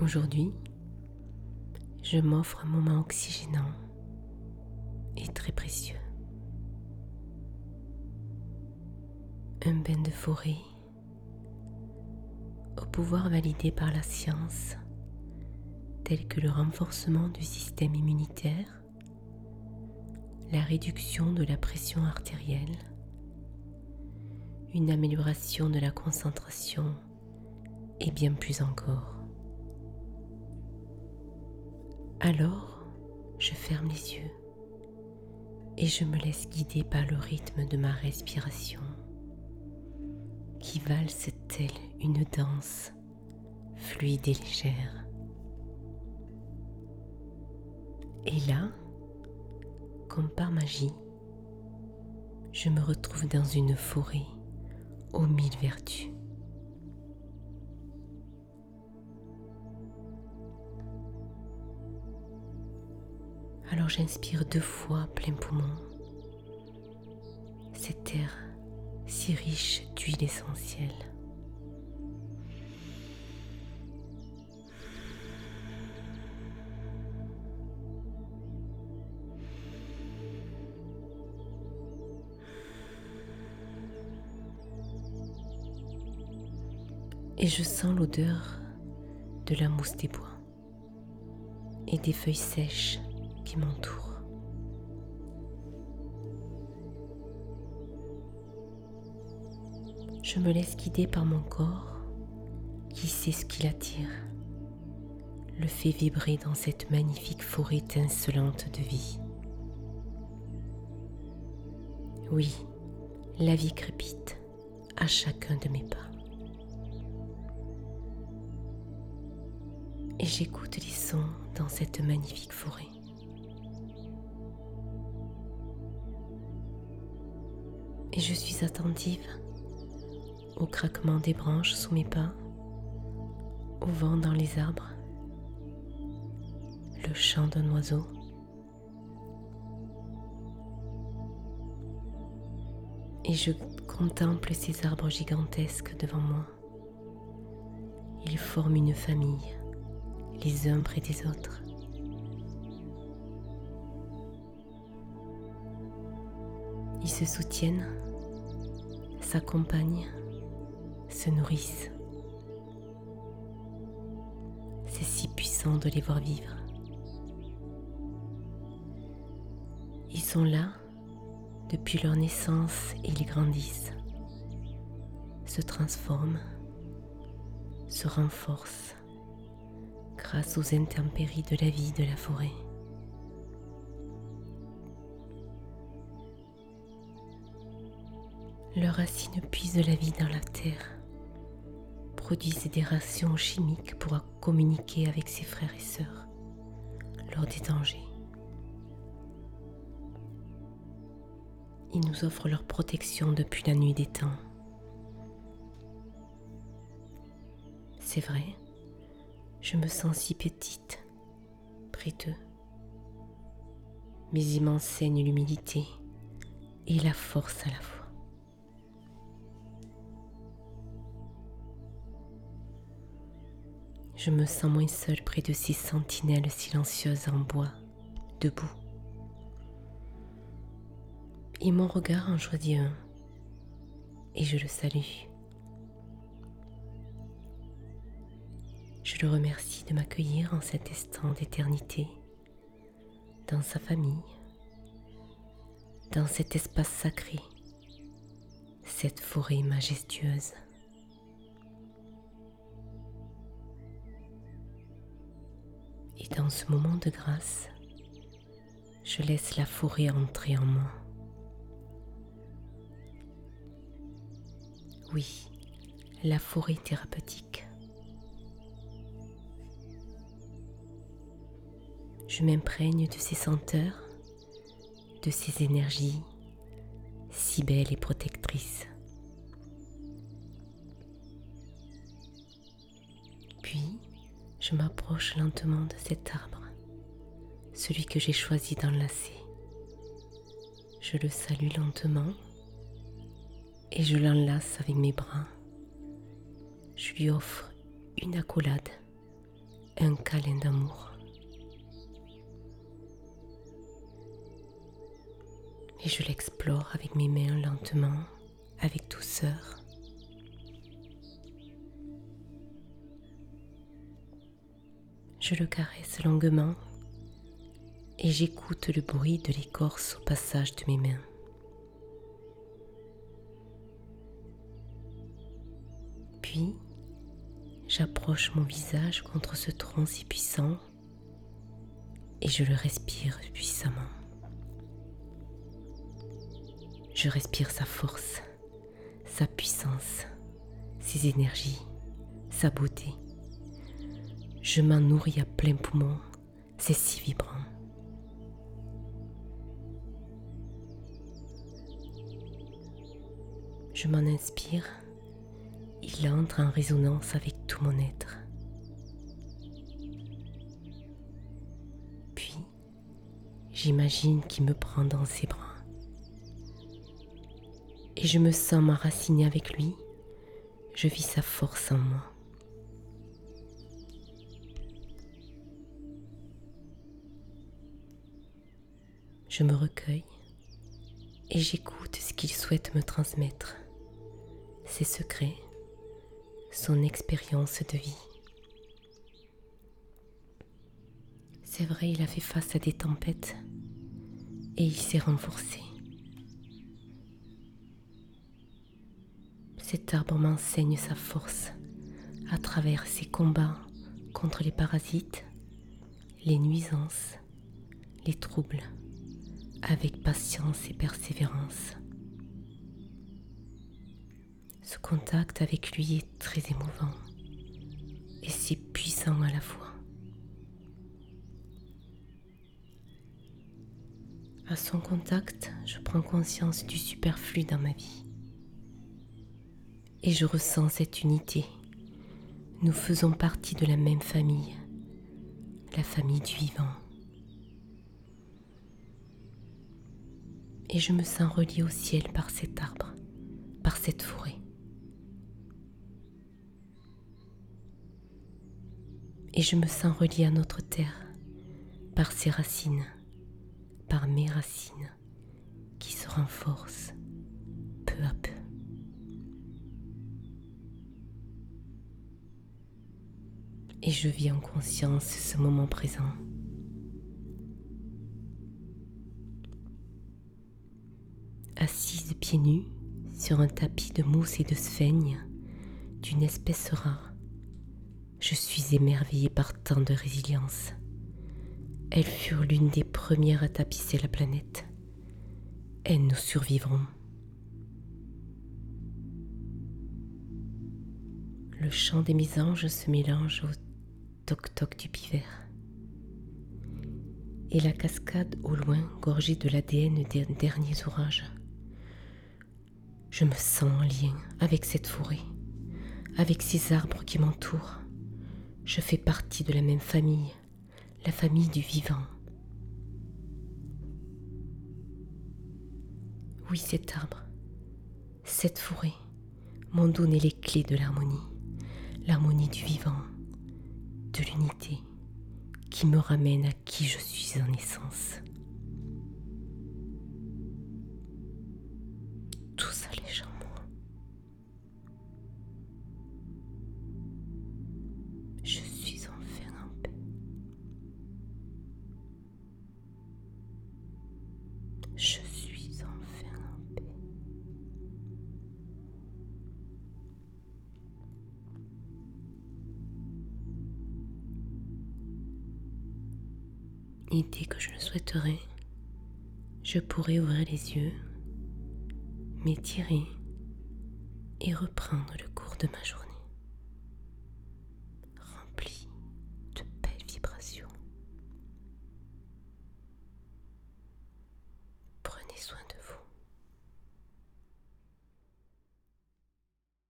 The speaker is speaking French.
Aujourd'hui, je m'offre un moment oxygénant et très précieux. Un bain de forêt au pouvoir validé par la science, tel que le renforcement du système immunitaire, la réduction de la pression artérielle, une amélioration de la concentration et bien plus encore. Alors, je ferme les yeux et je me laisse guider par le rythme de ma respiration qui valse telle une danse fluide et légère. Et là, comme par magie, je me retrouve dans une forêt aux mille vertus. Alors j'inspire deux fois plein poumon cet air si riche d'huile essentielle. Et je sens l'odeur de la mousse des bois et des feuilles sèches qui m'entourent. Je me laisse guider par mon corps qui sait ce qui l'attire, le fait vibrer dans cette magnifique forêt étincelante de vie. Oui, la vie crépite à chacun de mes pas. Et j'écoute les sons dans cette magnifique forêt. Et je suis attentive au craquement des branches sous mes pas, au vent dans les arbres, le chant d'un oiseau. Et je contemple ces arbres gigantesques devant moi. Ils forment une famille, les uns près des autres. Se soutiennent, s'accompagnent se nourrissent. C'est si puissant de les voir vivre. Ils sont là depuis leur naissance et ils grandissent, se transforment, se renforcent grâce aux intempéries de la vie de la forêt. Leurs racines puisent la vie dans la terre produisent des rations chimiques pour communiquer avec ses frères et sœurs lors des dangers. Ils nous offrent leur protection depuis la nuit des temps. C'est vrai, je me sens si petite près d'eux, mais ils m'enseignent l'humilité et la force à la fois. Je me sens moins seule près de ces sentinelles silencieuses en bois, debout. Et mon regard en choisit un, et je le salue. Je le remercie de m'accueillir en cet instant d'éternité, dans sa famille, dans cet espace sacré, cette forêt majestueuse. Et dans ce moment de grâce, je laisse la forêt entrer en moi. Oui, la forêt thérapeutique. Je m'imprègne de ses senteurs, de ses énergies si belles et protectrices. Je m'approche lentement de cet arbre, celui que j'ai choisi d'enlacer. Je le salue lentement et je l'enlace avec mes bras. Je lui offre une accolade, un câlin d'amour. Et je l'explore avec mes mains lentement, avec douceur. Je le caresse longuement et j'écoute le bruit de l'écorce au passage de mes mains. Puis, j'approche mon visage contre ce tronc si puissant et je le respire puissamment. Je respire sa force, sa puissance, ses énergies, sa beauté. Je m'en nourris à plein poumon, c'est si vibrant. Je m'en inspire, il entre en résonance avec tout mon être. Puis, j'imagine qu'il me prend dans ses bras. Et je me sens m'enraciner avec lui. Je vis sa force en moi. Je me recueille et j'écoute ce qu'il souhaite me transmettre, ses secrets, son expérience de vie. C'est vrai, il a fait face à des tempêtes et il s'est renforcé. Cet arbre m'enseigne sa force à travers ses combats contre les parasites, les nuisances, les troubles avec patience et persévérance. Ce contact avec lui est très émouvant et si puissant à la fois. À son contact, je prends conscience du superflu dans ma vie. Et je ressens cette unité. Nous faisons partie de la même famille, la famille du vivant. Et je me sens relié au ciel par cet arbre, par cette forêt. Et je me sens relié à notre terre par ses racines, par mes racines qui se renforcent peu à peu. Et je vis en conscience ce moment présent. Assise pieds nus sur un tapis de mousse et de sphaigne d'une espèce rare. Je suis émerveillée par tant de résilience. Elles furent l'une des premières à tapisser la planète. Elles nous survivront. Le chant des mésanges se mélange au toc-toc du pivert. Et la cascade au loin gorgée de l'ADN des derniers orages. Je me sens en lien avec cette forêt, avec ces arbres qui m'entourent. Je fais partie de la même famille, la famille du vivant. Oui, cet arbre, cette forêt m'ont donné les clés de l'harmonie, l'harmonie du vivant, de l'unité qui me ramène à qui je suis en essence. Que je le souhaiterai, je pourrai ouvrir les yeux, m'étirer et reprendre le cours de ma journée.